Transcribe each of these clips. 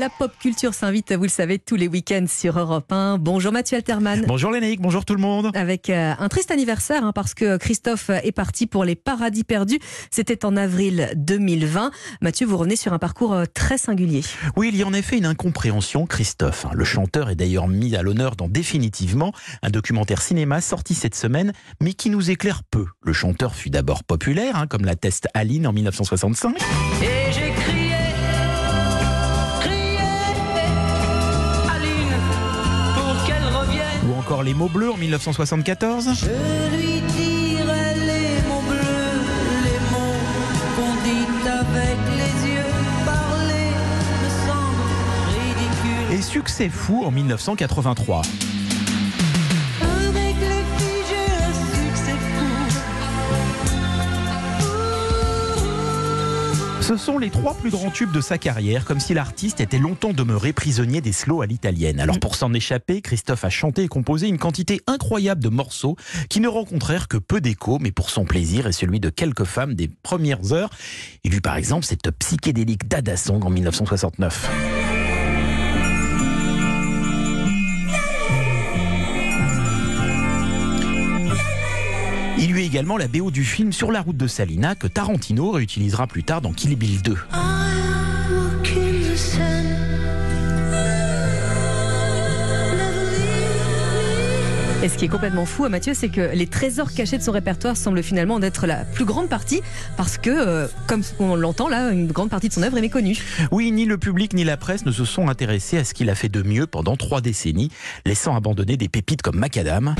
La pop culture s'invite, vous le savez, tous les week-ends sur Europe 1. Bonjour Mathieu Alterman. Bonjour Lénaïque, bonjour tout le monde. Avec euh, un triste anniversaire, hein, parce que Christophe est parti pour les paradis perdus. C'était en avril 2020. Mathieu, vous revenez sur un parcours euh, très singulier. Oui, il y a en effet une incompréhension. Christophe, hein. le chanteur, est d'ailleurs mis à l'honneur dans Définitivement, un documentaire cinéma sorti cette semaine, mais qui nous éclaire peu. Le chanteur fut d'abord populaire, hein, comme l'atteste Aline en 1965. Et encore Les mots bleus en 1974. Je lui dirai les mots bleus, les mots qu'on dit avec les yeux. Parler me semble ridicule. Et Succès fou en 1983. Ce sont les trois plus grands tubes de sa carrière, comme si l'artiste était longtemps demeuré prisonnier des slows à l'italienne. Alors pour s'en échapper, Christophe a chanté et composé une quantité incroyable de morceaux qui ne rencontrèrent que peu d'écho, mais pour son plaisir et celui de quelques femmes des premières heures. Il eut par exemple cette psychédélique Dada Song en 1969. Également la BO du film Sur la route de Salina que Tarantino réutilisera plus tard dans Kill Bill 2. Et ce qui est complètement fou, Mathieu, c'est que les trésors cachés de son répertoire semblent finalement être la plus grande partie, parce que, euh, comme on l'entend là, une grande partie de son œuvre est méconnue. Oui, ni le public ni la presse ne se sont intéressés à ce qu'il a fait de mieux pendant trois décennies, laissant abandonner des pépites comme Macadam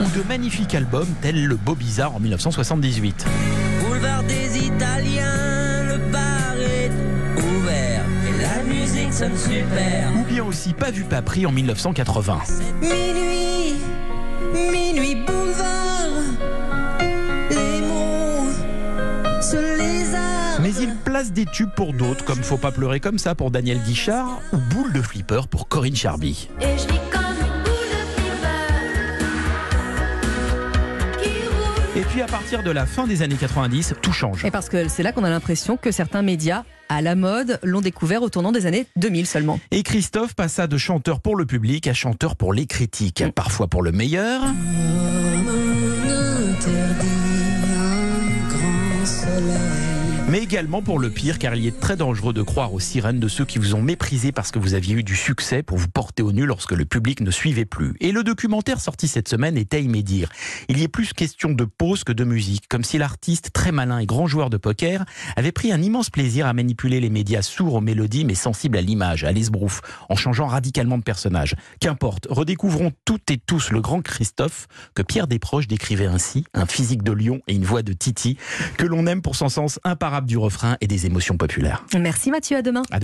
ou de magnifiques albums tels le Beau Bizarre en 1978. Boulevard des Italiens, le bar est ouvert et la musique sonne super. Ou bien aussi Pas vu pas pris en 1980. Minuit, minuit boulevard, les mots se lézardent. Mais il place des tubes pour d'autres, comme Faut pas pleurer comme ça pour Daniel Guichard ou Boule de flipper pour Corinne Charby. Et je Et puis à partir de la fin des années 90, tout change. Et parce que c'est là qu'on a l'impression que certains médias à la mode l'ont découvert au tournant des années 2000 seulement. Et Christophe passa de chanteur pour le public à chanteur pour les critiques, parfois pour le meilleur, mais également pour le pire, car il est très dangereux de croire aux sirènes de ceux qui vous ont méprisé parce que vous aviez eu du succès pour vous porter au nu lorsque le public ne suivait plus. Et le documentaire sorti cette semaine y médire. Il y est plus question de pause que de musique, comme si l'artiste, très malin et grand joueur de poker, avait pris un immense plaisir à manipuler les médias sourds aux mélodies mais sensibles à l'image, à l'esbrouf, en changeant radicalement de personnage. Qu'importe, redécouvrons toutes et tous le grand Christophe que Pierre Desproges décrivait ainsi, un physique de lion et une voix de Titi, que l'on aime pour son sens imparable du refrain et des émotions populaires. Merci Mathieu, à demain. À demain.